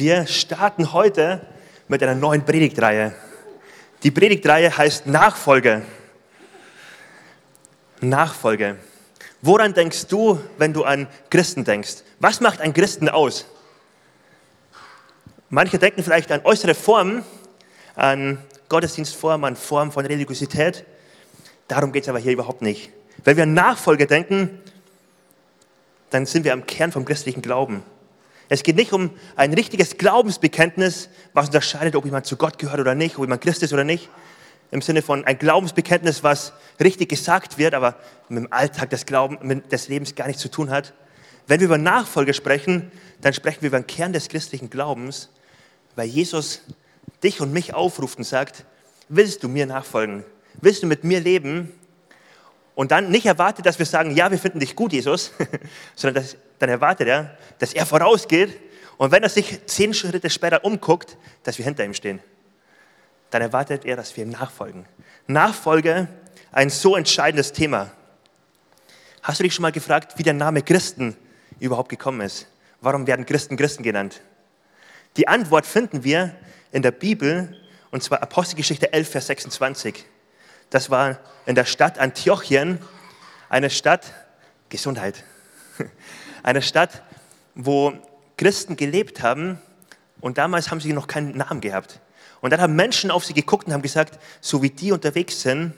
Wir starten heute mit einer neuen Predigtreihe. Die Predigtreihe heißt Nachfolge. Nachfolge. Woran denkst du, wenn du an Christen denkst? Was macht ein Christen aus? Manche denken vielleicht an äußere Formen, an Gottesdienstformen, an Formen von Religiosität. Darum geht es aber hier überhaupt nicht. Wenn wir an Nachfolge denken, dann sind wir am Kern vom christlichen Glauben. Es geht nicht um ein richtiges Glaubensbekenntnis, was unterscheidet, ob jemand zu Gott gehört oder nicht, ob jemand Christ ist oder nicht. Im Sinne von ein Glaubensbekenntnis, was richtig gesagt wird, aber mit dem Alltag des, Glauben, des Lebens gar nichts zu tun hat. Wenn wir über Nachfolge sprechen, dann sprechen wir über den Kern des christlichen Glaubens, weil Jesus dich und mich aufruft und sagt, willst du mir nachfolgen? Willst du mit mir leben? Und dann nicht erwartet, dass wir sagen, ja, wir finden dich gut, Jesus, sondern dass, dann erwartet er, dass er vorausgeht und wenn er sich zehn Schritte später umguckt, dass wir hinter ihm stehen. Dann erwartet er, dass wir ihm nachfolgen. Nachfolge, ein so entscheidendes Thema. Hast du dich schon mal gefragt, wie der Name Christen überhaupt gekommen ist? Warum werden Christen Christen genannt? Die Antwort finden wir in der Bibel, und zwar Apostelgeschichte 11, Vers 26. Das war in der Stadt Antiochien, eine Stadt, Gesundheit, eine Stadt, wo Christen gelebt haben und damals haben sie noch keinen Namen gehabt. Und dann haben Menschen auf sie geguckt und haben gesagt, so wie die unterwegs sind,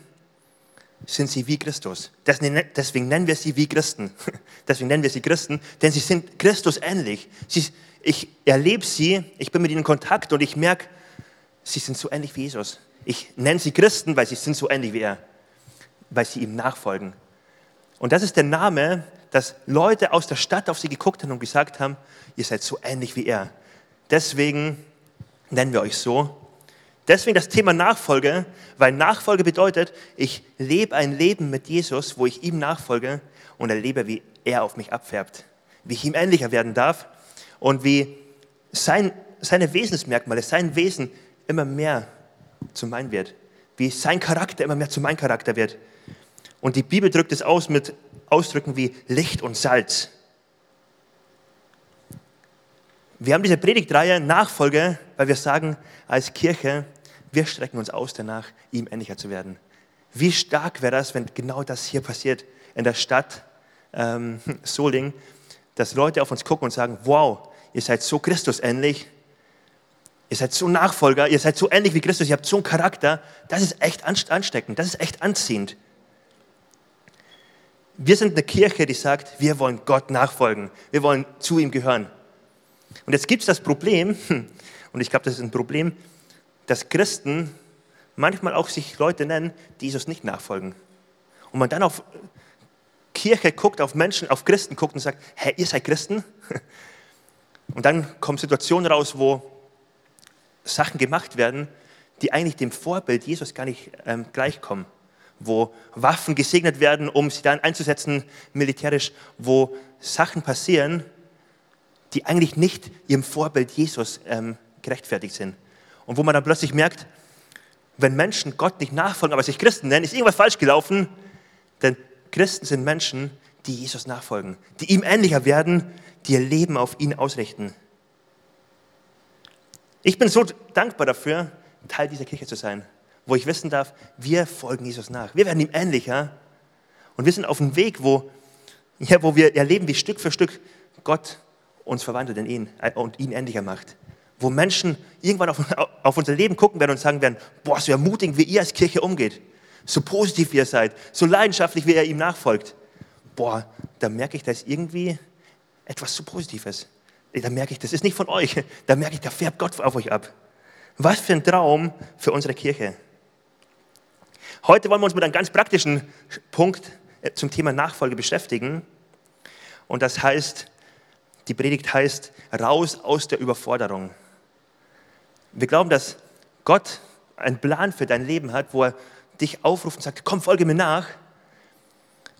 sind sie wie Christus. Deswegen nennen wir sie wie Christen. Deswegen nennen wir sie Christen, denn sie sind Christus ähnlich. Sie, ich erlebe sie, ich bin mit ihnen in Kontakt und ich merke, sie sind so ähnlich wie Jesus. Ich nenne sie Christen, weil sie sind so ähnlich wie er, weil sie ihm nachfolgen. Und das ist der Name, dass Leute aus der Stadt auf sie geguckt haben und gesagt haben, ihr seid so ähnlich wie er. Deswegen nennen wir euch so. Deswegen das Thema Nachfolge, weil Nachfolge bedeutet, ich lebe ein Leben mit Jesus, wo ich ihm nachfolge und erlebe, wie er auf mich abfärbt, wie ich ihm ähnlicher werden darf und wie sein, seine Wesensmerkmale, sein Wesen immer mehr zu mein wird, wie sein Charakter immer mehr zu mein Charakter wird. Und die Bibel drückt es aus mit Ausdrücken wie Licht und Salz. Wir haben diese Predigtreihe Nachfolge, weil wir sagen, als Kirche, wir strecken uns aus danach, ihm ähnlicher zu werden. Wie stark wäre das, wenn genau das hier passiert in der Stadt ähm, Soling, dass Leute auf uns gucken und sagen, wow, ihr seid so Christusähnlich, Ihr seid so Nachfolger, ihr seid so ähnlich wie Christus, ihr habt so einen Charakter. Das ist echt ansteckend, das ist echt anziehend. Wir sind eine Kirche, die sagt, wir wollen Gott nachfolgen, wir wollen zu ihm gehören. Und jetzt gibt es das Problem, und ich glaube, das ist ein Problem, dass Christen manchmal auch sich Leute nennen, die Jesus nicht nachfolgen. Und man dann auf Kirche guckt, auf Menschen, auf Christen guckt und sagt, hä, ihr seid Christen? Und dann kommen Situationen raus, wo Sachen gemacht werden, die eigentlich dem Vorbild Jesus gar nicht ähm, gleichkommen. Wo Waffen gesegnet werden, um sie dann einzusetzen militärisch, wo Sachen passieren, die eigentlich nicht ihrem Vorbild Jesus ähm, gerechtfertigt sind. Und wo man dann plötzlich merkt, wenn Menschen Gott nicht nachfolgen, aber sich Christen nennen, ist irgendwas falsch gelaufen. Denn Christen sind Menschen, die Jesus nachfolgen, die ihm ähnlicher werden, die ihr Leben auf ihn ausrichten. Ich bin so dankbar dafür, Teil dieser Kirche zu sein, wo ich wissen darf, wir folgen Jesus nach. Wir werden ihm ähnlicher und wir sind auf einem Weg, wo, ja, wo wir erleben, wie Stück für Stück Gott uns verwandelt in ihn äh, und ihn ähnlicher macht. Wo Menschen irgendwann auf, auf unser Leben gucken werden und sagen werden, boah, so ermutigend, wie ihr als Kirche umgeht, so positiv wie ihr seid, so leidenschaftlich, wie ihr ihm nachfolgt. Boah, da merke ich, da ist irgendwie etwas so Positives da merke ich, das ist nicht von euch. Da merke ich, da färbt Gott auf euch ab. Was für ein Traum für unsere Kirche. Heute wollen wir uns mit einem ganz praktischen Punkt äh, zum Thema Nachfolge beschäftigen. Und das heißt, die Predigt heißt, raus aus der Überforderung. Wir glauben, dass Gott einen Plan für dein Leben hat, wo er dich aufruft und sagt, komm, folge mir nach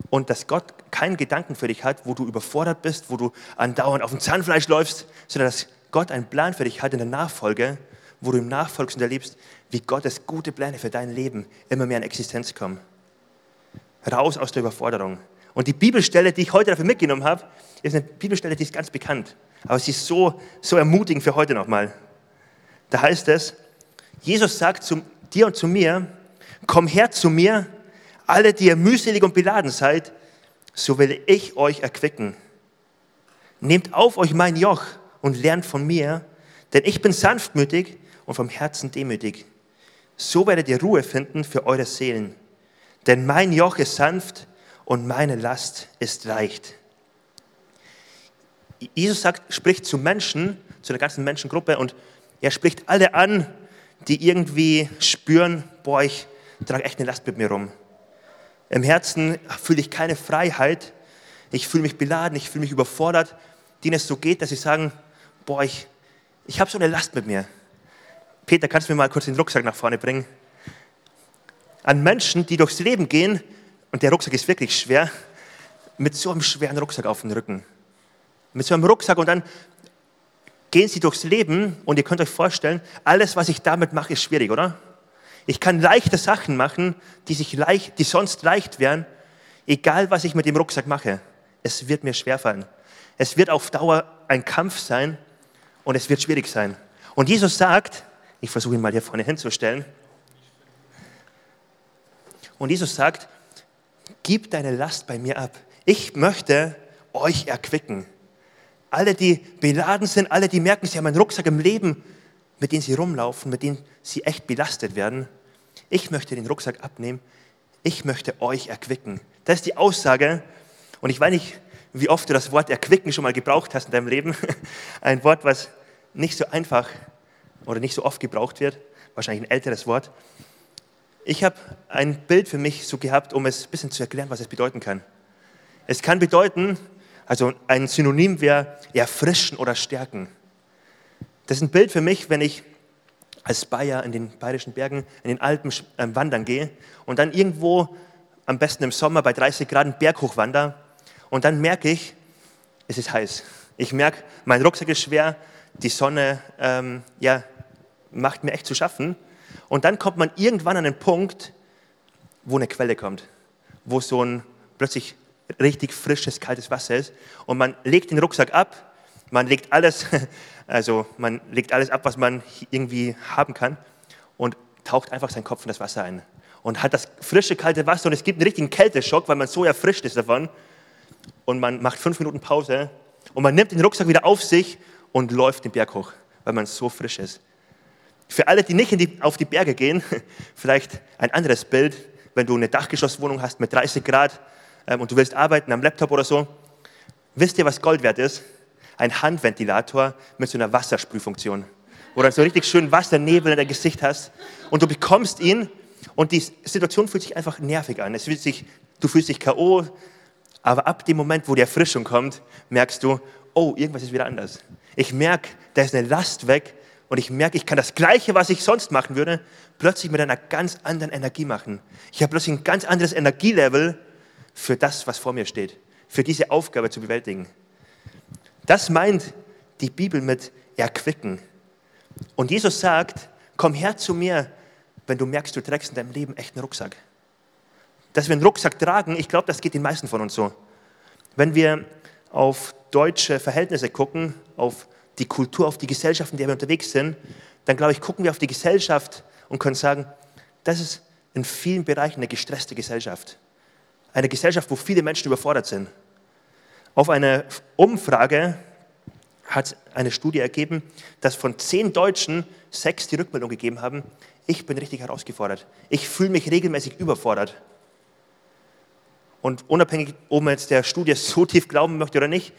und dass Gott keinen Gedanken für dich hat, wo du überfordert bist, wo du andauernd auf dem Zahnfleisch läufst, sondern dass Gott einen Plan für dich hat in der Nachfolge, wo du ihm nachfolgst und erlebst, wie Gottes gute Pläne für dein Leben immer mehr in Existenz kommen. Raus aus der Überforderung. Und die Bibelstelle, die ich heute dafür mitgenommen habe, ist eine Bibelstelle, die ist ganz bekannt. Aber sie ist so, so ermutigend für heute nochmal. Da heißt es, Jesus sagt zu dir und zu mir, komm her zu mir, alle, die ihr mühselig und beladen seid, so will ich euch erquicken. Nehmt auf euch mein Joch und lernt von mir, denn ich bin sanftmütig und vom Herzen demütig. So werdet ihr Ruhe finden für eure Seelen. Denn mein Joch ist sanft und meine Last ist leicht. Jesus sagt, spricht zu Menschen, zu der ganzen Menschengruppe und er spricht alle an, die irgendwie spüren, boah, ich trage echt eine Last mit mir rum. Im Herzen fühle ich keine Freiheit, ich fühle mich beladen, ich fühle mich überfordert, denen es so geht, dass sie sagen, boah, ich, ich habe so eine Last mit mir. Peter, kannst du mir mal kurz den Rucksack nach vorne bringen? An Menschen, die durchs Leben gehen, und der Rucksack ist wirklich schwer, mit so einem schweren Rucksack auf dem Rücken. Mit so einem Rucksack und dann gehen sie durchs Leben und ihr könnt euch vorstellen, alles, was ich damit mache, ist schwierig, oder? Ich kann leichte Sachen machen, die, sich leicht, die sonst leicht wären, egal was ich mit dem Rucksack mache. Es wird mir schwerfallen. Es wird auf Dauer ein Kampf sein und es wird schwierig sein. Und Jesus sagt, ich versuche ihn mal hier vorne hinzustellen, und Jesus sagt, gib deine Last bei mir ab. Ich möchte euch erquicken. Alle, die beladen sind, alle, die merken, sie haben einen Rucksack im Leben, mit dem sie rumlaufen, mit dem sie echt belastet werden. Ich möchte den Rucksack abnehmen. Ich möchte euch erquicken. Das ist die Aussage. Und ich weiß nicht, wie oft du das Wort erquicken schon mal gebraucht hast in deinem Leben. Ein Wort, was nicht so einfach oder nicht so oft gebraucht wird. Wahrscheinlich ein älteres Wort. Ich habe ein Bild für mich so gehabt, um es ein bisschen zu erklären, was es bedeuten kann. Es kann bedeuten, also ein Synonym wäre erfrischen oder stärken. Das ist ein Bild für mich, wenn ich als Bayer in den bayerischen Bergen, in den Alpen äh, wandern gehe und dann irgendwo, am besten im Sommer bei 30 Grad, einen Berg hochwander und dann merke ich, es ist heiß. Ich merke, mein Rucksack ist schwer, die Sonne ähm, ja, macht mir echt zu schaffen. Und dann kommt man irgendwann an einen Punkt, wo eine Quelle kommt, wo so ein plötzlich richtig frisches, kaltes Wasser ist. Und man legt den Rucksack ab, man legt alles, also man legt alles ab, was man irgendwie haben kann und taucht einfach seinen Kopf in das Wasser ein. Und hat das frische, kalte Wasser und es gibt einen richtigen Kälteschock, weil man so erfrischt ist davon. Und man macht fünf Minuten Pause und man nimmt den Rucksack wieder auf sich und läuft den Berg hoch, weil man so frisch ist. Für alle, die nicht die, auf die Berge gehen, vielleicht ein anderes Bild, wenn du eine Dachgeschosswohnung hast mit 30 Grad ähm, und du willst arbeiten am Laptop oder so. Wisst ihr, was Gold wert ist? Ein Handventilator mit so einer Wassersprühfunktion, wo du so richtig schön Wassernebel in dein Gesicht hast und du bekommst ihn und die Situation fühlt sich einfach nervig an. Es fühlt sich, du fühlst dich K.O., aber ab dem Moment, wo die Erfrischung kommt, merkst du, oh, irgendwas ist wieder anders. Ich merke, da ist eine Last weg, und ich merke, ich kann das Gleiche, was ich sonst machen würde, plötzlich mit einer ganz anderen Energie machen. Ich habe plötzlich ein ganz anderes Energielevel für das, was vor mir steht, für diese Aufgabe zu bewältigen. Das meint die Bibel mit erquicken. Und Jesus sagt, komm her zu mir, wenn du merkst, du trägst in deinem Leben echt einen Rucksack. Dass wir einen Rucksack tragen, ich glaube, das geht den meisten von uns so. Wenn wir auf deutsche Verhältnisse gucken, auf die Kultur, auf die Gesellschaft, in der wir unterwegs sind, dann glaube ich, gucken wir auf die Gesellschaft und können sagen, das ist in vielen Bereichen eine gestresste Gesellschaft. Eine Gesellschaft, wo viele Menschen überfordert sind. Auf einer Umfrage hat eine Studie ergeben, dass von zehn Deutschen sechs die Rückmeldung gegeben haben, ich bin richtig herausgefordert. Ich fühle mich regelmäßig überfordert. Und unabhängig, ob man jetzt der Studie so tief glauben möchte oder nicht,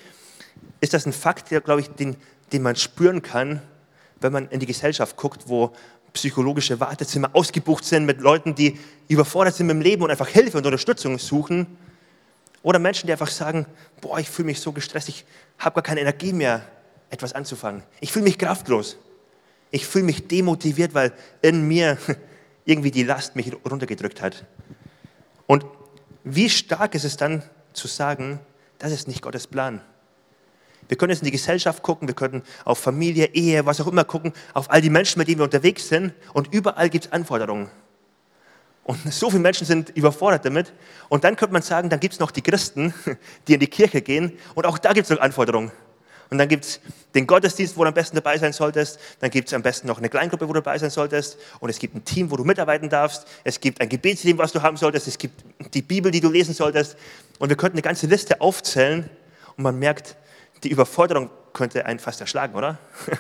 ist das ein Fakt, der, glaube ich, den den man spüren kann, wenn man in die Gesellschaft guckt, wo psychologische Wartezimmer ausgebucht sind mit Leuten, die überfordert sind mit dem Leben und einfach Hilfe und Unterstützung suchen. Oder Menschen, die einfach sagen, boah, ich fühle mich so gestresst, ich habe gar keine Energie mehr, etwas anzufangen. Ich fühle mich kraftlos. Ich fühle mich demotiviert, weil in mir irgendwie die Last mich runtergedrückt hat. Und wie stark ist es dann zu sagen, das ist nicht Gottes Plan. Wir können jetzt in die Gesellschaft gucken, wir können auf Familie, Ehe, was auch immer gucken, auf all die Menschen, mit denen wir unterwegs sind und überall gibt es Anforderungen. Und so viele Menschen sind überfordert damit. Und dann könnte man sagen, dann gibt es noch die Christen, die in die Kirche gehen und auch da gibt es noch Anforderungen. Und dann gibt es den Gottesdienst, wo du am besten dabei sein solltest. Dann gibt es am besten noch eine Kleingruppe, wo du dabei sein solltest. Und es gibt ein Team, wo du mitarbeiten darfst. Es gibt ein Gebetsteam, was du haben solltest. Es gibt die Bibel, die du lesen solltest. Und wir könnten eine ganze Liste aufzählen. Und man merkt, die Überforderung könnte einen fast erschlagen, oder?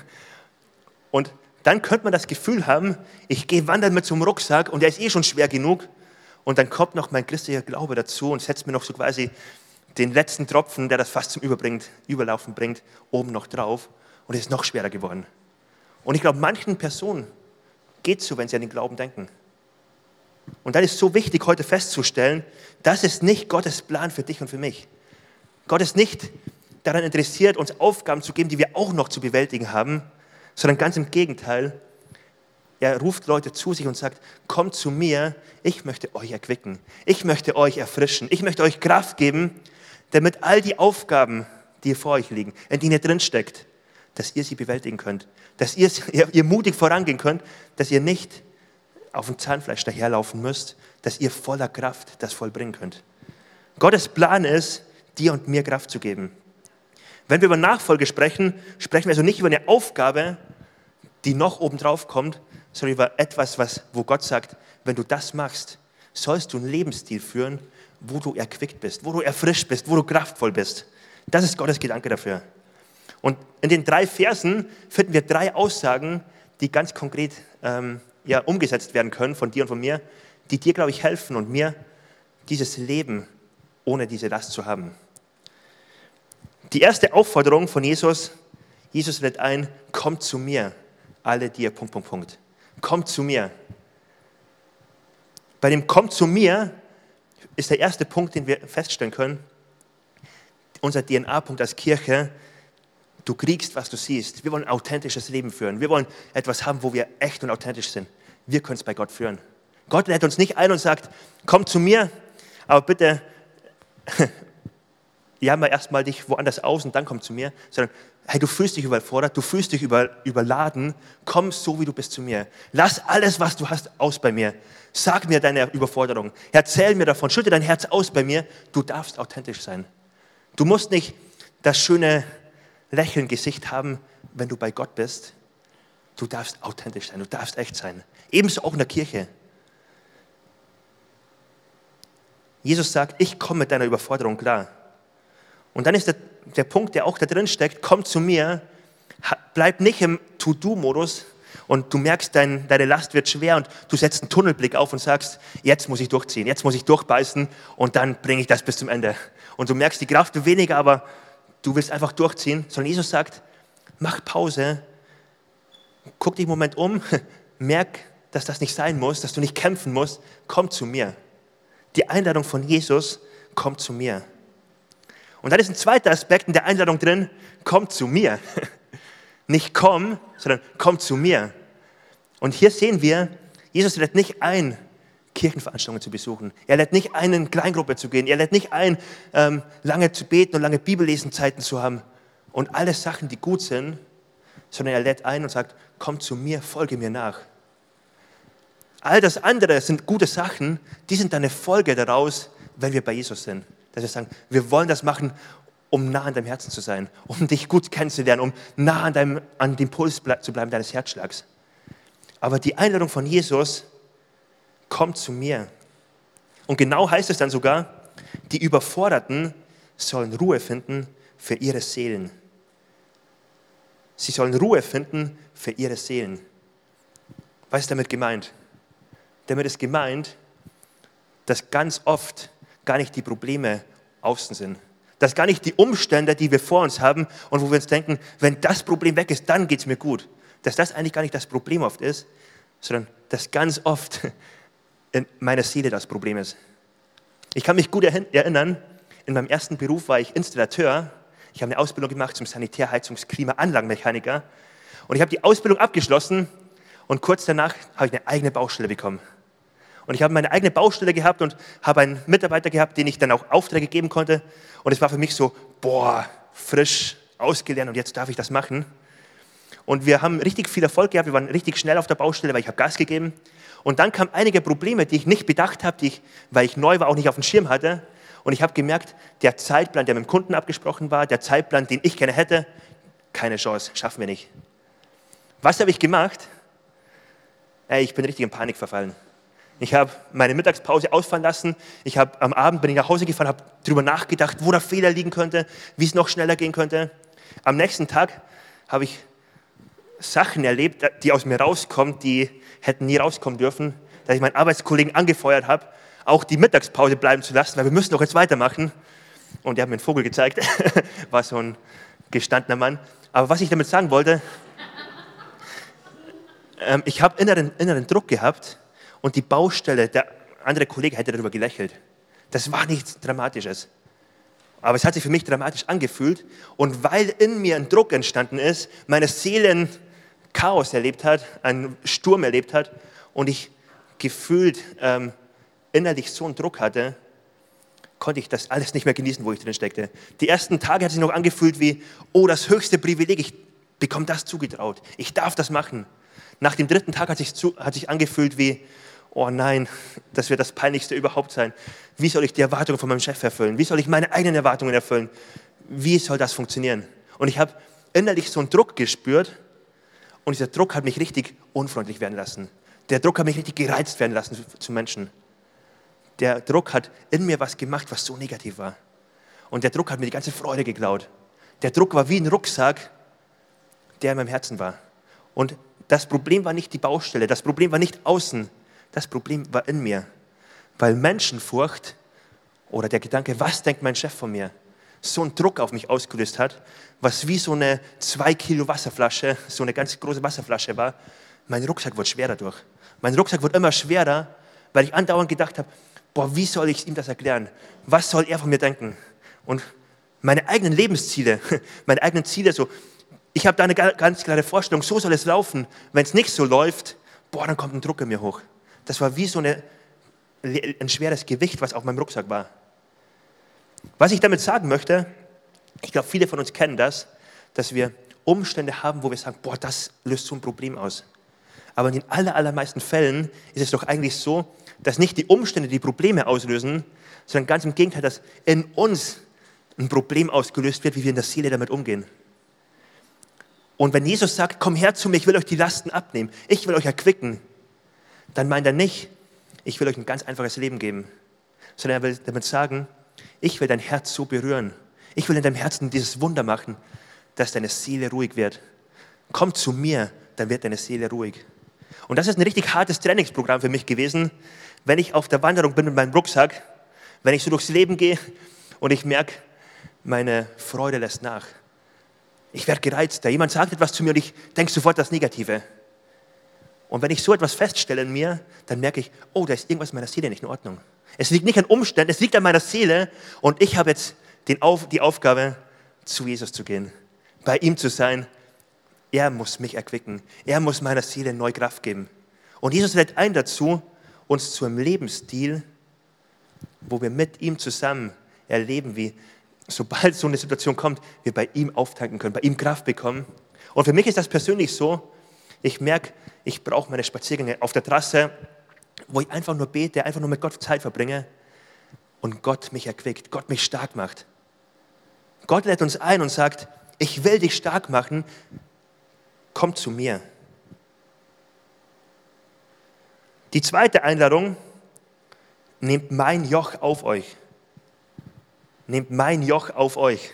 Und dann könnte man das Gefühl haben, ich gehe wandern mit einem Rucksack und der ist eh schon schwer genug. Und dann kommt noch mein christlicher Glaube dazu und setzt mir noch so quasi den letzten Tropfen, der das fast zum Überbringt, Überlaufen bringt, oben noch drauf. Und es ist noch schwerer geworden. Und ich glaube, manchen Personen geht es so, wenn sie an den Glauben denken. Und dann ist so wichtig, heute festzustellen, das ist nicht Gottes Plan für dich und für mich. Gott ist nicht daran interessiert, uns Aufgaben zu geben, die wir auch noch zu bewältigen haben, sondern ganz im Gegenteil. Er ruft Leute zu sich und sagt, kommt zu mir, ich möchte euch erquicken, ich möchte euch erfrischen, ich möchte euch Kraft geben, damit all die Aufgaben, die vor euch liegen, in denen ihr drin steckt, dass ihr sie bewältigen könnt, dass ihr, ihr mutig vorangehen könnt, dass ihr nicht auf dem Zahnfleisch daherlaufen müsst, dass ihr voller Kraft das vollbringen könnt. Gottes Plan ist, dir und mir Kraft zu geben. Wenn wir über Nachfolge sprechen, sprechen wir also nicht über eine Aufgabe, die noch obendrauf kommt, sondern über etwas, was, wo Gott sagt, wenn du das machst, sollst du einen Lebensstil führen, wo du erquickt bist, wo du erfrischt bist, wo du kraftvoll bist. Das ist Gottes Gedanke dafür. Und in den drei Versen finden wir drei Aussagen, die ganz konkret ähm, ja, umgesetzt werden können von dir und von mir, die dir, glaube ich, helfen und mir dieses Leben ohne diese Last zu haben. Die erste Aufforderung von Jesus, Jesus lädt ein, kommt zu mir, alle dir, Punkt, Punkt, Punkt. Kommt zu mir. Bei dem Kommt zu mir ist der erste Punkt, den wir feststellen können, unser DNA-Punkt als Kirche, du kriegst, was du siehst. Wir wollen ein authentisches Leben führen. Wir wollen etwas haben, wo wir echt und authentisch sind. Wir können es bei Gott führen. Gott lädt uns nicht ein und sagt, komm zu mir, aber bitte jammer erstmal dich woanders aus und dann komm zu mir, sondern hey, du fühlst dich überfordert, du fühlst dich über, überladen, komm so, wie du bist zu mir. Lass alles, was du hast, aus bei mir. Sag mir deine Überforderung. Erzähl mir davon, schütte dein Herz aus bei mir. Du darfst authentisch sein. Du musst nicht das schöne Lächeln Gesicht haben, wenn du bei Gott bist. Du darfst authentisch sein, du darfst echt sein. Ebenso auch in der Kirche. Jesus sagt, ich komme mit deiner Überforderung klar. Und dann ist der, der Punkt, der auch da drin steckt, komm zu mir, bleib nicht im To-Do-Modus und du merkst, dein, deine Last wird schwer und du setzt einen Tunnelblick auf und sagst, jetzt muss ich durchziehen, jetzt muss ich durchbeißen und dann bringe ich das bis zum Ende. Und du merkst, die Kraft wird weniger, aber du willst einfach durchziehen, sondern Jesus sagt, mach Pause, guck dich einen Moment um, merk, dass das nicht sein muss, dass du nicht kämpfen musst, komm zu mir. Die Einladung von Jesus, komm zu mir. Und dann ist ein zweiter Aspekt in der Einladung drin, komm zu mir. Nicht komm, sondern komm zu mir. Und hier sehen wir, Jesus lädt nicht ein, Kirchenveranstaltungen zu besuchen. Er lädt nicht ein, in Kleingruppe zu gehen. Er lädt nicht ein, ähm, lange zu beten und lange Bibellesenzeiten zu haben und alle Sachen, die gut sind, sondern er lädt ein und sagt, komm zu mir, folge mir nach. All das andere sind gute Sachen, die sind eine Folge daraus, wenn wir bei Jesus sind. Dass wir sagen, wir wollen das machen, um nah an deinem Herzen zu sein, um dich gut kennenzulernen, um nah an, deinem, an dem Puls zu bleiben deines Herzschlags. Aber die Einladung von Jesus, kommt zu mir. Und genau heißt es dann sogar, die Überforderten sollen Ruhe finden für ihre Seelen. Sie sollen Ruhe finden für ihre Seelen. Was ist damit gemeint? Damit ist gemeint, dass ganz oft gar nicht die Probleme außen sind. Dass gar nicht die Umstände, die wir vor uns haben und wo wir uns denken, wenn das Problem weg ist, dann geht es mir gut. Dass das eigentlich gar nicht das Problem oft ist, sondern dass ganz oft in meiner Seele das Problem ist. Ich kann mich gut erinnern, in meinem ersten Beruf war ich Installateur. Ich habe eine Ausbildung gemacht zum Sanitär-, Heizungs-, Klima-, Anlagenmechaniker. Und ich habe die Ausbildung abgeschlossen und kurz danach habe ich eine eigene Baustelle bekommen. Und ich habe meine eigene Baustelle gehabt und habe einen Mitarbeiter gehabt, den ich dann auch Aufträge geben konnte. Und es war für mich so, boah, frisch, ausgelernt und jetzt darf ich das machen. Und wir haben richtig viel Erfolg gehabt, wir waren richtig schnell auf der Baustelle, weil ich habe Gas gegeben. Und dann kamen einige Probleme, die ich nicht bedacht habe, die ich, weil ich neu war, auch nicht auf dem Schirm hatte. Und ich habe gemerkt, der Zeitplan, der mit dem Kunden abgesprochen war, der Zeitplan, den ich gerne hätte, keine Chance, schaffen wir nicht. Was habe ich gemacht? Ey, ich bin richtig in Panik verfallen. Ich habe meine Mittagspause ausfallen lassen. Ich habe am Abend bin ich nach Hause gefahren, habe darüber nachgedacht, wo der Fehler liegen könnte, wie es noch schneller gehen könnte. Am nächsten Tag habe ich Sachen erlebt, die aus mir rauskommen, die hätten nie rauskommen dürfen, dass ich meinen Arbeitskollegen angefeuert habe, auch die Mittagspause bleiben zu lassen, weil wir müssen doch jetzt weitermachen. Und er hat mir einen Vogel gezeigt, war so ein gestandener Mann. Aber was ich damit sagen wollte, ähm, ich habe inneren, inneren Druck gehabt und die Baustelle, der andere Kollege hätte darüber gelächelt. Das war nichts Dramatisches. Aber es hat sich für mich dramatisch angefühlt. Und weil in mir ein Druck entstanden ist, meine Seele ein Chaos erlebt hat, einen Sturm erlebt hat und ich gefühlt ähm, innerlich so einen Druck hatte, konnte ich das alles nicht mehr genießen, wo ich drin steckte. Die ersten Tage hat sich noch angefühlt wie, oh, das höchste Privileg, ich bekomme das zugetraut. Ich darf das machen. Nach dem dritten Tag hat sich, zu, hat sich angefühlt wie, oh nein, das wird das Peinlichste überhaupt sein. Wie soll ich die Erwartungen von meinem Chef erfüllen? Wie soll ich meine eigenen Erwartungen erfüllen? Wie soll das funktionieren? Und ich habe innerlich so einen Druck gespürt und dieser Druck hat mich richtig unfreundlich werden lassen. Der Druck hat mich richtig gereizt werden lassen zu, Menschen. Der Druck hat in mir was gemacht, was so negativ war. Und der Druck hat mir die ganze Freude geklaut. Der Druck war wie ein Rucksack, der in meinem Herzen war. Und das Problem war nicht die Baustelle, das Problem war nicht außen, das Problem war in mir. Weil Menschenfurcht oder der Gedanke, was denkt mein Chef von mir, so einen Druck auf mich ausgelöst hat, was wie so eine zwei Kilo Wasserflasche, so eine ganz große Wasserflasche war. Mein Rucksack wurde schwerer durch. Mein Rucksack wurde immer schwerer, weil ich andauernd gedacht habe, boah, wie soll ich ihm das erklären? Was soll er von mir denken? Und meine eigenen Lebensziele, meine eigenen Ziele, so, ich habe da eine ganz klare Vorstellung, so soll es laufen. Wenn es nicht so läuft, boah, dann kommt ein Druck in mir hoch. Das war wie so eine, ein schweres Gewicht, was auf meinem Rucksack war. Was ich damit sagen möchte, ich glaube, viele von uns kennen das, dass wir Umstände haben, wo wir sagen, boah, das löst so ein Problem aus. Aber in den aller, allermeisten Fällen ist es doch eigentlich so, dass nicht die Umstände die Probleme auslösen, sondern ganz im Gegenteil, dass in uns ein Problem ausgelöst wird, wie wir in der Seele damit umgehen. Und wenn Jesus sagt, komm her zu mir, ich will euch die Lasten abnehmen, ich will euch erquicken, dann meint er nicht, ich will euch ein ganz einfaches Leben geben, sondern er will damit sagen, ich will dein Herz so berühren, ich will in deinem Herzen dieses Wunder machen, dass deine Seele ruhig wird. Komm zu mir, dann wird deine Seele ruhig. Und das ist ein richtig hartes Trainingsprogramm für mich gewesen, wenn ich auf der Wanderung bin mit meinem Rucksack, wenn ich so durchs Leben gehe und ich merke, meine Freude lässt nach. Ich werde gereizter. Jemand sagt etwas zu mir und ich denke sofort das Negative. Und wenn ich so etwas feststelle in mir, dann merke ich, oh, da ist irgendwas in meiner Seele nicht in Ordnung. Es liegt nicht an Umständen, es liegt an meiner Seele und ich habe jetzt Auf, die Aufgabe, zu Jesus zu gehen, bei ihm zu sein. Er muss mich erquicken. Er muss meiner Seele neue Kraft geben. Und Jesus lädt ein dazu, uns zu einem Lebensstil, wo wir mit ihm zusammen erleben, wie sobald so eine Situation kommt, wir bei ihm auftanken können, bei ihm Kraft bekommen. Und für mich ist das persönlich so, ich merke, ich brauche meine Spaziergänge auf der Trasse, wo ich einfach nur bete, einfach nur mit Gott Zeit verbringe und Gott mich erquickt, Gott mich stark macht. Gott lädt uns ein und sagt, ich will dich stark machen, komm zu mir. Die zweite Einladung, nehmt mein Joch auf euch. Nehmt mein Joch auf euch.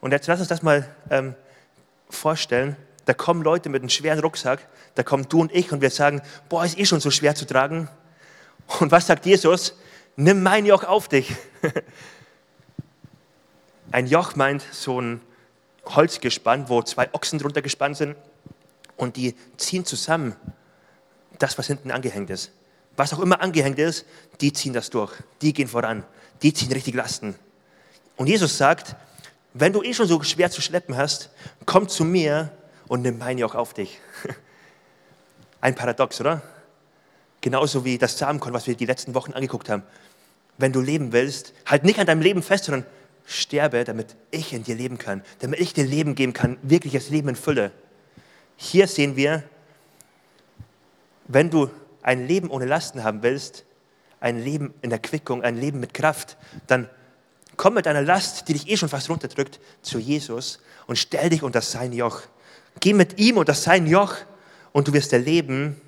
Und jetzt lass uns das mal ähm, vorstellen. Da kommen Leute mit einem schweren Rucksack, da kommen du und ich und wir sagen, boah, ist eh schon so schwer zu tragen. Und was sagt Jesus? Nimm mein Joch auf dich. Ein Joch meint so ein Holzgespann, wo zwei Ochsen drunter gespannt sind und die ziehen zusammen das, was hinten angehängt ist. Was auch immer angehängt ist, die ziehen das durch. Die gehen voran. Die ziehen richtig Lasten. Und Jesus sagt, wenn du eh schon so schwer zu schleppen hast, komm zu mir und nimm mein Joch auf dich. Ein Paradox, oder? Genauso wie das Samenkorn, was wir die letzten Wochen angeguckt haben. Wenn du leben willst, halt nicht an deinem Leben fest, sondern sterbe, damit ich in dir leben kann, damit ich dir Leben geben kann, wirkliches Leben in Fülle. Hier sehen wir, wenn du ein Leben ohne Lasten haben willst, ein Leben in der Quickung, ein Leben mit Kraft, dann Komm mit deiner Last, die dich eh schon fast runterdrückt, zu Jesus und stell dich unter sein Joch. Geh mit ihm unter sein Joch und du wirst erleben,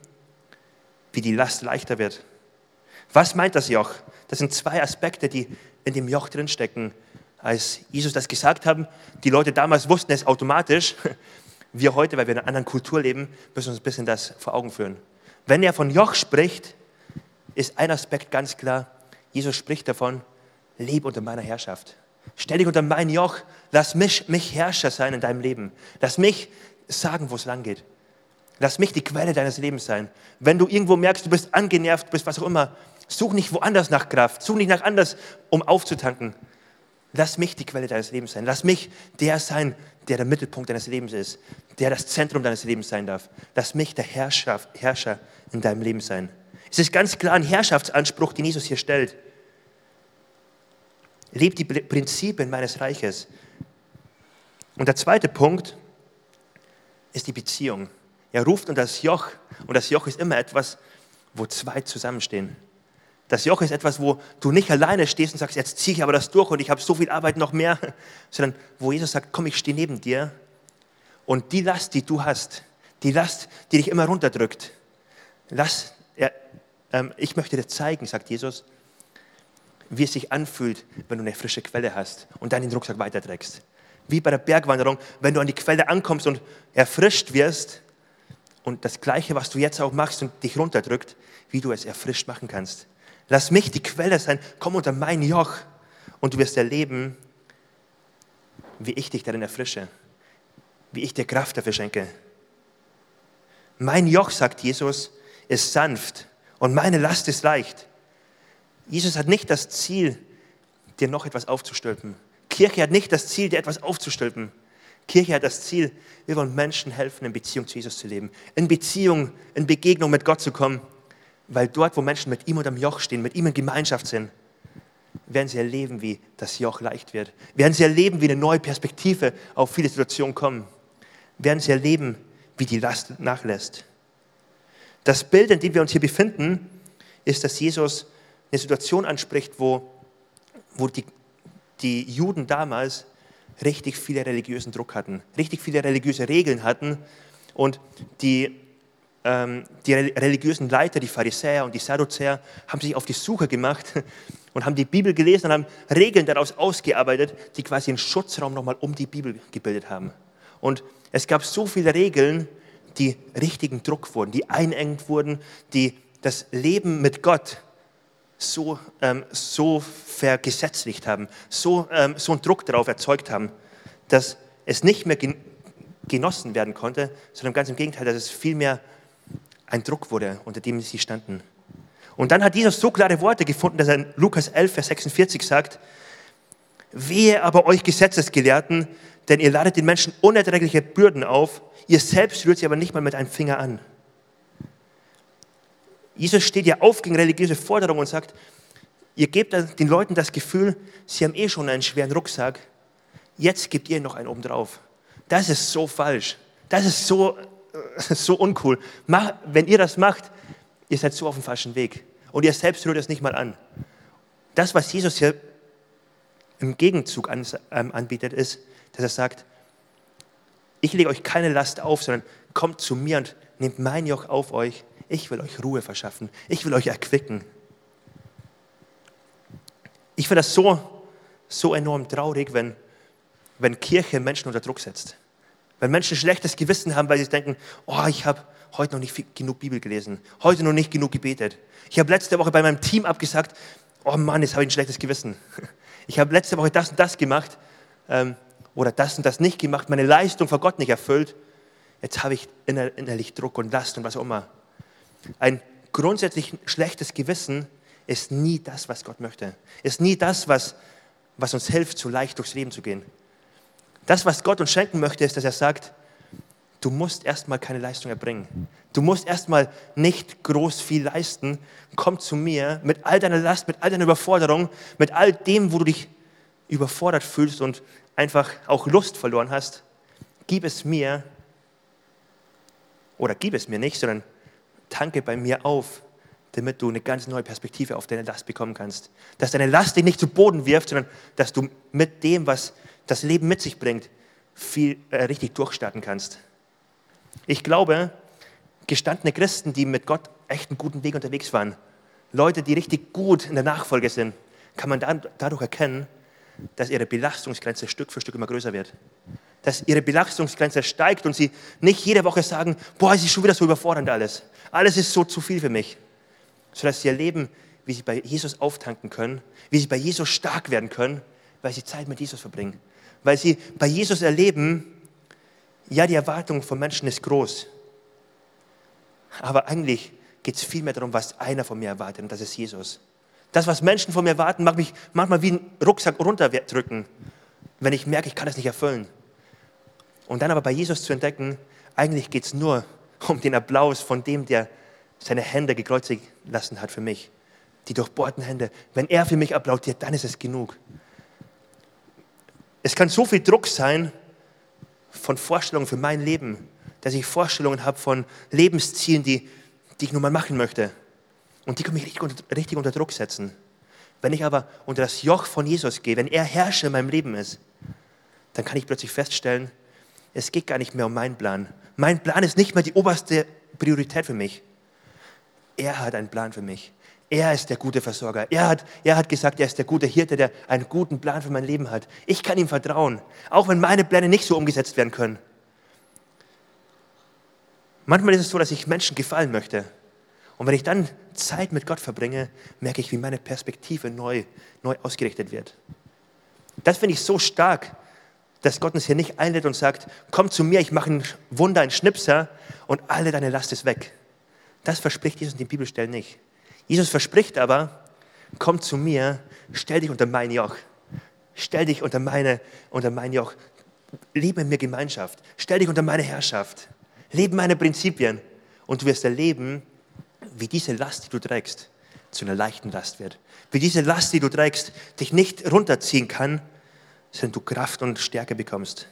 wie die Last leichter wird. Was meint das Joch? Das sind zwei Aspekte, die in dem Joch drinstecken. Als Jesus das gesagt haben, die Leute damals wussten es automatisch. Wir heute, weil wir in einer anderen Kultur leben, müssen uns ein bisschen das vor Augen führen. Wenn er von Joch spricht, ist ein Aspekt ganz klar. Jesus spricht davon, lebe unter meiner Herrschaft. Stell dich unter mein Joch. Lass mich, mich Herrscher sein in deinem Leben. Lass mich sagen, wo es lang geht. Lass mich die Quelle deines Lebens sein. Wenn du irgendwo merkst, du bist angenervt, bist was auch immer, such nicht woanders nach Kraft. Such nicht nach anders, um aufzutanken. Lass mich die Quelle deines Lebens sein. Lass mich der sein, der der Mittelpunkt deines Lebens ist, der das Zentrum deines Lebens sein darf. Lass mich der Herrscher, Herrscher in deinem Leben sein. Es ist ganz klar ein Herrschaftsanspruch, den Jesus hier stellt. Lebt die Prinzipien meines Reiches. Und der zweite Punkt ist die Beziehung. Er ruft unter das Joch und das Joch ist immer etwas, wo zwei zusammenstehen. Das Joch ist etwas, wo du nicht alleine stehst und sagst, jetzt ziehe ich aber das durch und ich habe so viel Arbeit noch mehr, sondern wo Jesus sagt, komm, ich stehe neben dir und die Last, die du hast, die Last, die dich immer runterdrückt, lass, er, ähm, ich möchte dir zeigen, sagt Jesus, wie es sich anfühlt, wenn du eine frische Quelle hast und dann den Rucksack weiterträgst. Wie bei der Bergwanderung, wenn du an die Quelle ankommst und erfrischt wirst und das Gleiche, was du jetzt auch machst und dich runterdrückt, wie du es erfrischt machen kannst. Lass mich die Quelle sein, komm unter mein Joch und du wirst erleben, wie ich dich darin erfrische, wie ich dir Kraft dafür schenke. Mein Joch, sagt Jesus, ist sanft und meine Last ist leicht. Jesus hat nicht das Ziel, dir noch etwas aufzustülpen. Kirche hat nicht das Ziel, dir etwas aufzustülpen. Kirche hat das Ziel, wir wollen Menschen helfen, in Beziehung zu Jesus zu leben, in Beziehung, in Begegnung mit Gott zu kommen, weil dort, wo Menschen mit ihm unter dem Joch stehen, mit ihm in Gemeinschaft sind, werden sie erleben, wie das Joch leicht wird. Werden sie erleben, wie eine neue Perspektive auf viele Situationen kommen. Werden sie erleben, wie die Last nachlässt. Das Bild, in dem wir uns hier befinden, ist, dass Jesus eine Situation anspricht, wo, wo die, die Juden damals richtig viele religiösen Druck hatten, richtig viele religiöse Regeln hatten und die, ähm, die religiösen Leiter, die Pharisäer und die Sadduzäer, haben sich auf die Suche gemacht und haben die Bibel gelesen und haben Regeln daraus ausgearbeitet, die quasi einen Schutzraum nochmal um die Bibel gebildet haben. Und es gab so viele Regeln, die richtigen Druck wurden, die einengt wurden, die das Leben mit Gott so, ähm, so vergesetzlicht haben, so, ähm, so einen Druck darauf erzeugt haben, dass es nicht mehr genossen werden konnte, sondern ganz im Gegenteil, dass es vielmehr ein Druck wurde, unter dem sie standen. Und dann hat Jesus so klare Worte gefunden, dass er in Lukas 11, Vers 46 sagt, wehe aber euch Gesetzesgelehrten, denn ihr ladet den Menschen unerträgliche Bürden auf, ihr selbst rührt sie aber nicht mal mit einem Finger an. Jesus steht ja auf gegen religiöse Forderungen und sagt, ihr gebt den Leuten das Gefühl, sie haben eh schon einen schweren Rucksack, jetzt gebt ihr noch einen obendrauf. Das ist so falsch. Das ist so, so uncool. wenn ihr das macht, ihr seid so auf dem falschen Weg. Und ihr selbst rührt es nicht mal an. Das, was Jesus hier im Gegenzug ähm, anbietet, ist, dass er sagt, ich lege euch keine Last auf, sondern kommt zu mir und nehmt mein Joch auf euch ich will euch Ruhe verschaffen. Ich will euch erquicken. Ich finde das so, so enorm traurig, wenn, wenn Kirche Menschen unter Druck setzt. Wenn Menschen schlechtes Gewissen haben, weil sie denken, oh, ich habe heute noch nicht genug Bibel gelesen, heute noch nicht genug gebetet. Ich habe letzte Woche bei meinem Team abgesagt, oh Mann, jetzt habe ich ein schlechtes Gewissen. Ich habe letzte Woche das und das gemacht ähm, oder das und das nicht gemacht, meine Leistung vor Gott nicht erfüllt. Jetzt habe ich innerlich Druck und Last und was auch immer. Ein grundsätzlich schlechtes Gewissen ist nie das, was Gott möchte. Ist nie das, was, was uns hilft, so leicht durchs Leben zu gehen. Das, was Gott uns schenken möchte, ist, dass er sagt, du musst erstmal keine Leistung erbringen. Du musst erstmal nicht groß viel leisten. Komm zu mir mit all deiner Last, mit all deiner Überforderung, mit all dem, wo du dich überfordert fühlst und einfach auch Lust verloren hast. Gib es mir oder gib es mir nicht, sondern tanke bei mir auf, damit du eine ganz neue Perspektive auf deine Last bekommen kannst. Dass deine Last dich nicht zu Boden wirft, sondern dass du mit dem, was das Leben mit sich bringt, viel äh, richtig durchstarten kannst. Ich glaube, gestandene Christen, die mit Gott echt einen guten Weg unterwegs waren, Leute, die richtig gut in der Nachfolge sind, kann man dadurch erkennen, dass ihre Belastungsgrenze Stück für Stück immer größer wird. Dass ihre Belastungsgrenze steigt und sie nicht jede Woche sagen, boah, es ist schon wieder so überfordernd alles. Alles ist so zu viel für mich. Sondern dass sie erleben, wie sie bei Jesus auftanken können, wie sie bei Jesus stark werden können, weil sie Zeit mit Jesus verbringen. Weil sie bei Jesus erleben, ja, die Erwartung von Menschen ist groß. Aber eigentlich geht es vielmehr darum, was einer von mir erwartet, und das ist Jesus. Das, was Menschen von mir erwarten, macht mich manchmal wie einen Rucksack runterdrücken, wenn ich merke, ich kann das nicht erfüllen. Und dann aber bei Jesus zu entdecken, eigentlich geht es nur um den Applaus von dem, der seine Hände gekreuzigt lassen hat für mich. Die durchbohrten Hände. Wenn er für mich applaudiert, dann ist es genug. Es kann so viel Druck sein von Vorstellungen für mein Leben, dass ich Vorstellungen habe von Lebenszielen, die, die ich nun mal machen möchte. Und die können mich richtig richtig unter Druck setzen. Wenn ich aber unter das Joch von Jesus gehe, wenn er Herrscher in meinem Leben ist, dann kann ich plötzlich feststellen, es geht gar nicht mehr um meinen Plan. Mein Plan ist nicht mehr die oberste Priorität für mich. Er hat einen Plan für mich. Er ist der gute Versorger. Er hat, er hat gesagt, er ist der gute Hirte, der einen guten Plan für mein Leben hat. Ich kann ihm vertrauen, auch wenn meine Pläne nicht so umgesetzt werden können. Manchmal ist es so, dass ich Menschen gefallen möchte. Und wenn ich dann Zeit mit Gott verbringe, merke ich, wie meine Perspektive neu, neu ausgerichtet wird. Das finde ich so stark, dass Gott uns hier nicht einlädt und sagt, komm zu mir, ich mache ein Wunder, ein Schnipser und alle deine Last ist weg. Das verspricht Jesus in den Bibelstellen nicht. Jesus verspricht aber, komm zu mir, stell dich unter mein Joch. Stell dich unter, meine, unter mein Joch. Lebe in mir Gemeinschaft. Stell dich unter meine Herrschaft. Lebe meine Prinzipien. Und du wirst erleben, wie diese Last, die du trägst, zu einer leichten Last wird. Wie diese Last, die du trägst, dich nicht runterziehen kann, sondern du Kraft und Stärke bekommst.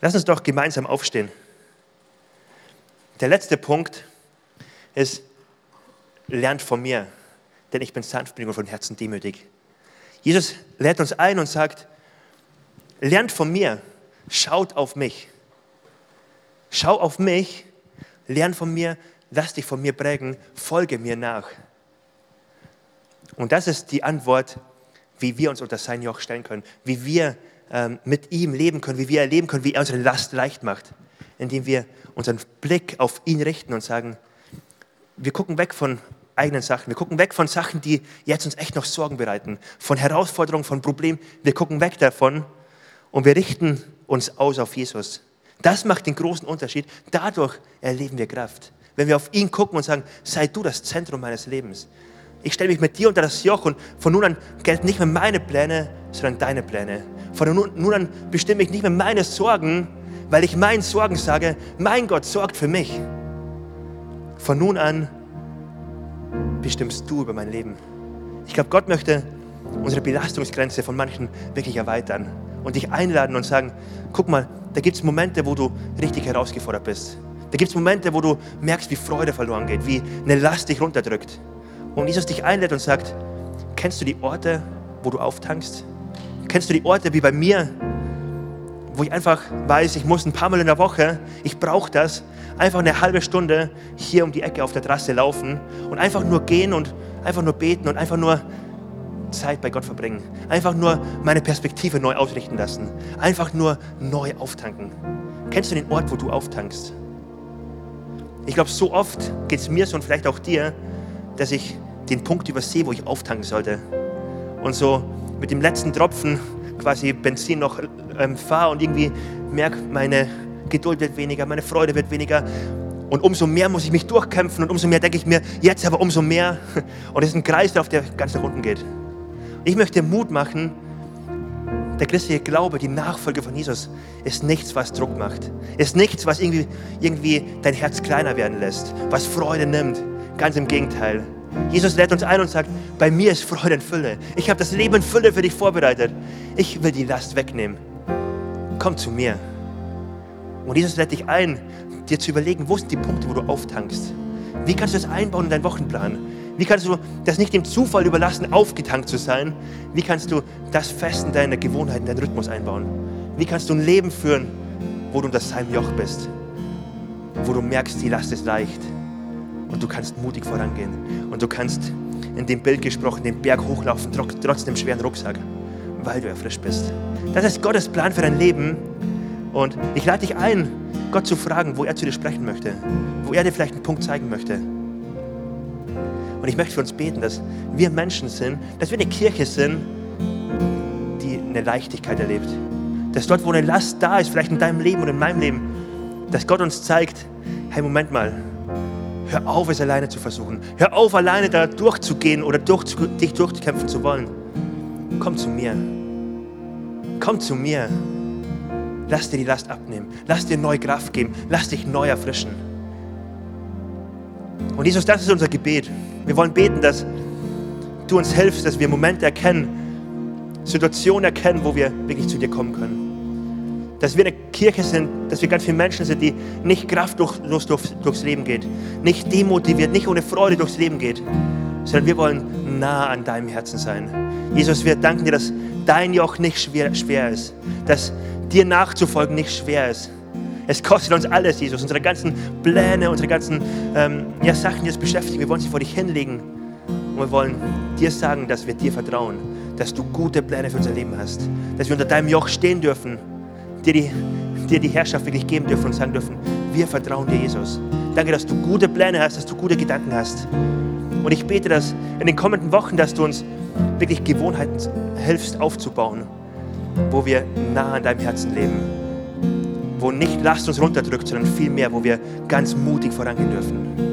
Lass uns doch gemeinsam aufstehen. Der letzte Punkt ist, lernt von mir, denn ich bin sanftmütig und von Herzen demütig. Jesus lädt uns ein und sagt, lernt von mir, schaut auf mich. Schau auf mich lern von mir, lass dich von mir prägen, folge mir nach. Und das ist die Antwort, wie wir uns unter sein Joch stellen können, wie wir ähm, mit ihm leben können, wie wir erleben können, wie er unsere Last leicht macht, indem wir unseren Blick auf ihn richten und sagen, wir gucken weg von eigenen Sachen, wir gucken weg von Sachen, die jetzt uns echt noch Sorgen bereiten, von Herausforderungen, von Problemen, wir gucken weg davon und wir richten uns aus auf Jesus. Das macht den großen Unterschied. Dadurch erleben wir Kraft. Wenn wir auf ihn gucken und sagen, sei du das Zentrum meines Lebens. Ich stelle mich mit dir unter das Joch und von nun an gelten nicht mehr meine Pläne, sondern deine Pläne. Von nun, an bestimme ich nicht mehr meine Sorgen, weil ich meinen Sorgen sage, mein Gott sorgt für mich. Von nun an bestimmst du über mein Leben. Ich glaube, Gott möchte unsere Belastungsgrenze von manchen wirklich erweitern und dich einladen und sagen, guck mal, da gibt es Momente, wo du richtig herausgefordert bist. Da gibt es Momente, wo du merkst, wie Freude verloren geht, wie eine Last dich runterdrückt. Und Jesus dich einlädt und sagt, kennst du die Orte, wo du auftankst? Kennst du die Orte wie bei mir, wo ich einfach weiß, ich muss ein paar Mal in der Woche, ich brauche das, einfach eine halbe Stunde hier um die Ecke auf der Trasse laufen und einfach nur gehen und einfach nur beten und einfach nur Zeit bei Gott verbringen. Einfach nur meine Perspektive neu ausrichten lassen. Einfach nur neu auftanken. Kennst du den Ort, wo du auftankst? Ich glaube, so oft geht es mir so und vielleicht auch dir, dass ich den Punkt übersehe, wo ich auftanken sollte. Und so mit dem letzten Tropfen quasi Benzin noch ähm, fahre und irgendwie merke, meine Geduld wird weniger, meine Freude wird weniger. Und umso mehr muss ich mich durchkämpfen und umso mehr denke ich mir, jetzt aber umso mehr. Und es ist ein Kreislauf, der ganz nach unten geht. Ich möchte Mut machen, der christliche Glaube, die Nachfolge von Jesus, ist nichts, was Druck macht. Ist nichts, was irgendwie, irgendwie dein Herz kleiner werden lässt, was Freude nimmt. Ganz im Gegenteil. Jesus lädt uns ein und sagt, bei mir ist Freude in Fülle. Ich habe das Leben in Fülle für dich vorbereitet. Ich will die Last wegnehmen. Komm zu mir. Und Jesus lädt dich ein, dir zu überlegen, wo sind die Punkte, wo du auftankst. Wie kannst du das einbauen in deinen Wochenplan? Wie kannst du das nicht dem Zufall überlassen, aufgetankt zu sein? Wie kannst du das fest in deine Gewohnheiten, deinen Rhythmus einbauen? Wie kannst du ein Leben führen, wo du unter seinem Joch bist? Wo du merkst, die Last ist leicht. Und du kannst mutig vorangehen. Und du kannst in dem Bild gesprochen den Berg hochlaufen, trotz dem schweren Rucksack, weil du erfrischt bist. Das ist Gottes Plan für dein Leben. Und ich lade dich ein, Gott zu fragen, wo er zu dir sprechen möchte, wo er dir vielleicht einen Punkt zeigen möchte. Und ich möchte für uns beten, dass wir Menschen sind, dass wir eine Kirche sind, die eine Leichtigkeit erlebt. Dass dort, wo eine Last da ist, vielleicht in deinem Leben und in meinem Leben, dass Gott uns zeigt, hey, Moment mal, hör auf, es alleine zu versuchen. Hör auf, alleine da durchzugehen oder durch, dich durchkämpfen zu wollen. Komm zu mir. Komm zu mir. Lass dir die Last abnehmen. Lass dir neue Kraft geben. Lass dich neu erfrischen. Und Jesus, das ist unser Gebet. Wir wollen beten, dass du uns hilfst, dass wir Momente erkennen, Situationen erkennen, wo wir wirklich zu dir kommen können. Dass wir eine Kirche sind, dass wir ganz viele Menschen sind, die nicht kraftlos durchs Leben geht, nicht demotiviert, nicht ohne Freude durchs Leben geht, sondern wir wollen nah an deinem Herzen sein. Jesus, wir danken dir, dass dein Joch nicht schwer, schwer ist, dass dir nachzufolgen nicht schwer ist. Es kostet uns alles, Jesus, unsere ganzen Pläne, unsere ganzen ähm, ja, Sachen, die uns beschäftigen. Wir wollen sie vor dich hinlegen und wir wollen dir sagen, dass wir dir vertrauen, dass du gute Pläne für unser Leben hast, dass wir unter deinem Joch stehen dürfen, dir die, dir die Herrschaft wirklich geben dürfen und sagen dürfen, wir vertrauen dir, Jesus. Danke, dass du gute Pläne hast, dass du gute Gedanken hast. Und ich bete, dass in den kommenden Wochen, dass du uns wirklich Gewohnheiten hilfst aufzubauen, wo wir nah an deinem Herzen leben. Wo nicht Last uns runterdrückt, sondern vielmehr, wo wir ganz mutig vorangehen dürfen.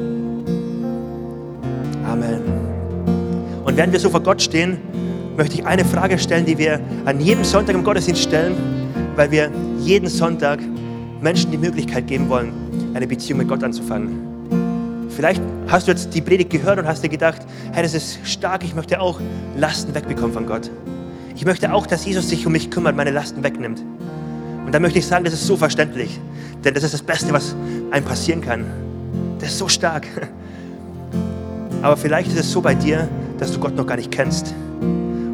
Amen. Und während wir so vor Gott stehen, möchte ich eine Frage stellen, die wir an jedem Sonntag im Gottesdienst stellen, weil wir jeden Sonntag Menschen die Möglichkeit geben wollen, eine Beziehung mit Gott anzufangen. Vielleicht hast du jetzt die Predigt gehört und hast dir gedacht, hey, das ist stark, ich möchte auch Lasten wegbekommen von Gott. Ich möchte auch, dass Jesus sich um mich kümmert, meine Lasten wegnimmt. Und dann möchte ich sagen, das ist so verständlich, denn das ist das Beste, was einem passieren kann. Das ist so stark. Aber vielleicht ist es so bei dir, dass du Gott noch gar nicht kennst.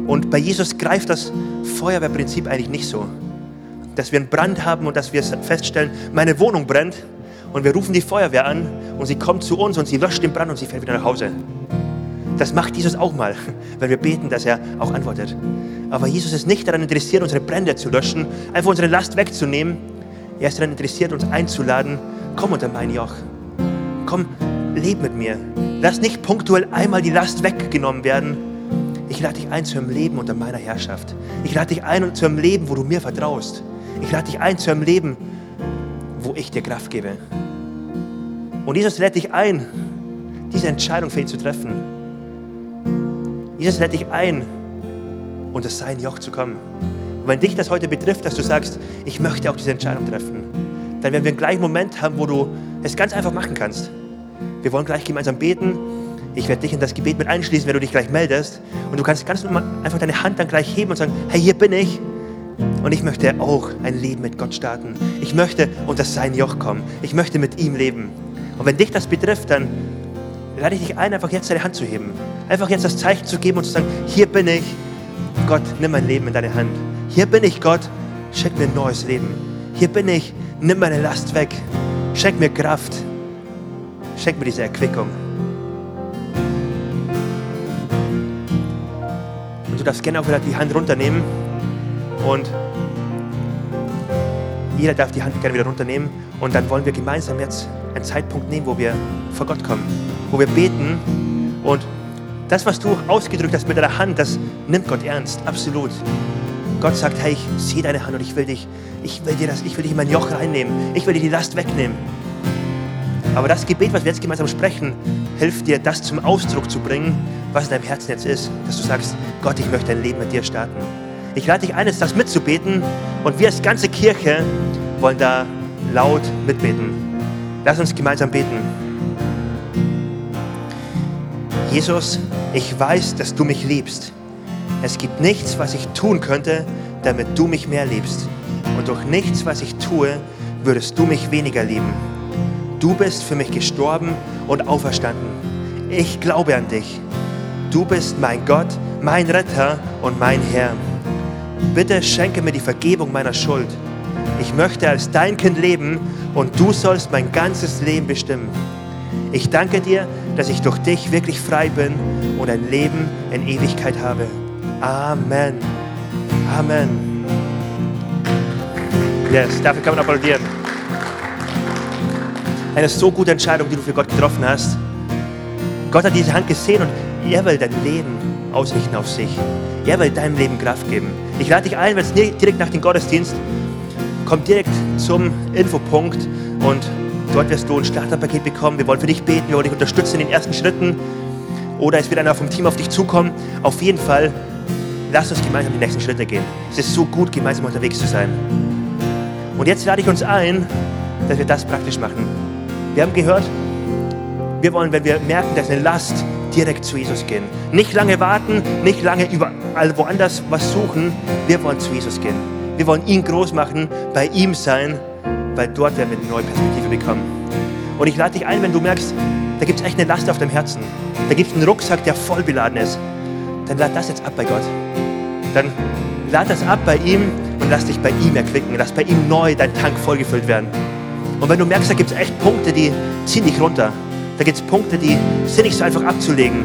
Und bei Jesus greift das Feuerwehrprinzip eigentlich nicht so. Dass wir einen Brand haben und dass wir feststellen, meine Wohnung brennt und wir rufen die Feuerwehr an und sie kommt zu uns und sie löscht den Brand und sie fährt wieder nach Hause. Das macht Jesus auch mal, wenn wir beten, dass er auch antwortet. Aber Jesus ist nicht daran interessiert, unsere Brände zu löschen, einfach unsere Last wegzunehmen. Er ist daran interessiert, uns einzuladen, komm unter mein Joch. Komm, leb mit mir. Lass nicht punktuell einmal die Last weggenommen werden. Ich lade dich ein zu einem Leben unter meiner Herrschaft. Ich lade dich ein zu einem Leben, wo du mir vertraust. Ich lade dich ein zu einem Leben, wo ich dir Kraft gebe. Und Jesus lädt dich ein, diese Entscheidung für ihn zu treffen. Jesus lädt dich ein, unter sein Joch zu kommen. Und wenn dich das heute betrifft, dass du sagst, ich möchte auch diese Entscheidung treffen, dann werden wir einen gleichen Moment haben, wo du es ganz einfach machen kannst. Wir wollen gleich gemeinsam beten. Ich werde dich in das Gebet mit einschließen, wenn du dich gleich meldest. Und du kannst ganz einfach deine Hand dann gleich heben und sagen, hey, hier bin ich. Und ich möchte auch ein Leben mit Gott starten. Ich möchte unter sein Joch kommen. Ich möchte mit ihm leben. Und wenn dich das betrifft, dann lade ich dich ein, einfach jetzt deine Hand zu heben. Einfach jetzt das Zeichen zu geben und zu sagen, hier bin ich. Gott, nimm mein Leben in deine Hand. Hier bin ich, Gott. Schenk mir ein neues Leben. Hier bin ich. Nimm meine Last weg. Schenk mir Kraft. Schenk mir diese Erquickung. Und du darfst gerne auch wieder die Hand runternehmen. Und jeder darf die Hand gerne wieder runternehmen. Und dann wollen wir gemeinsam jetzt einen Zeitpunkt nehmen, wo wir vor Gott kommen. Wo wir beten. Und das, was du ausgedrückt hast mit deiner Hand, das nimmt Gott ernst. Absolut. Gott sagt, hey, ich sehe deine Hand und ich will dich, ich will dir das, ich will dich in mein Joch reinnehmen. Ich will dir die Last wegnehmen. Aber das Gebet, was wir jetzt gemeinsam sprechen, hilft dir, das zum Ausdruck zu bringen, was in deinem Herzen jetzt ist. Dass du sagst, Gott, ich möchte ein Leben mit dir starten. Ich lade dich ein, das mitzubeten und wir als ganze Kirche wollen da laut mitbeten. Lass uns gemeinsam beten. Jesus, ich weiß, dass du mich liebst. Es gibt nichts, was ich tun könnte, damit du mich mehr liebst. Und durch nichts, was ich tue, würdest du mich weniger lieben. Du bist für mich gestorben und auferstanden. Ich glaube an dich. Du bist mein Gott, mein Retter und mein Herr. Bitte schenke mir die Vergebung meiner Schuld. Ich möchte als dein Kind leben und du sollst mein ganzes Leben bestimmen. Ich danke dir, dass ich durch dich wirklich frei bin und ein Leben in Ewigkeit habe. Amen. Amen. Yes, dafür kann man applaudieren. Eine so gute Entscheidung, die du für Gott getroffen hast. Gott hat diese Hand gesehen und er will dein Leben ausrichten auf sich. Er will deinem Leben Kraft geben. Ich lade dich ein, wenn es direkt nach dem Gottesdienst komm direkt zum Infopunkt und dort wirst du ein Starterpaket bekommen. Wir wollen für dich beten, wir wollen dich unterstützen in den ersten Schritten. Oder es wird einer vom Team auf dich zukommen. Auf jeden Fall, lass uns gemeinsam die nächsten Schritte gehen. Es ist so gut, gemeinsam unterwegs zu sein. Und jetzt lade ich uns ein, dass wir das praktisch machen. Wir haben gehört, wir wollen, wenn wir merken, dass eine Last, direkt zu Jesus gehen. Nicht lange warten, nicht lange überall woanders was suchen. Wir wollen zu Jesus gehen. Wir wollen ihn groß machen, bei ihm sein, weil dort werden wir eine neue Perspektive bekommen. Und ich lade dich ein, wenn du merkst, da gibt es echt eine Last auf deinem Herzen. Da gibt es einen Rucksack, der voll beladen ist. Dann lad das jetzt ab bei Gott. Dann lad das ab bei ihm und lass dich bei ihm erquicken. Lass bei ihm neu dein Tank vollgefüllt werden. Und wenn du merkst, da gibt es echt Punkte, die ziehen dich runter, da gibt es Punkte, die sind nicht so einfach abzulegen.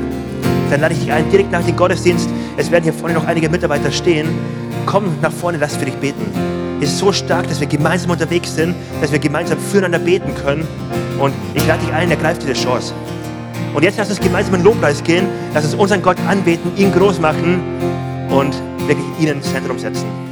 Dann lade ich dich ein, direkt nach dem Gottesdienst. Es werden hier vorne noch einige Mitarbeiter stehen. Komm nach vorne, lass für dich beten. Es ist so stark, dass wir gemeinsam unterwegs sind, dass wir gemeinsam füreinander beten können. Und ich lade dich ein, ergreif diese Chance. Und jetzt lass uns gemeinsam in Lobpreis gehen, lass uns unseren Gott anbeten, ihn groß machen und wirklich ihn ins Zentrum setzen.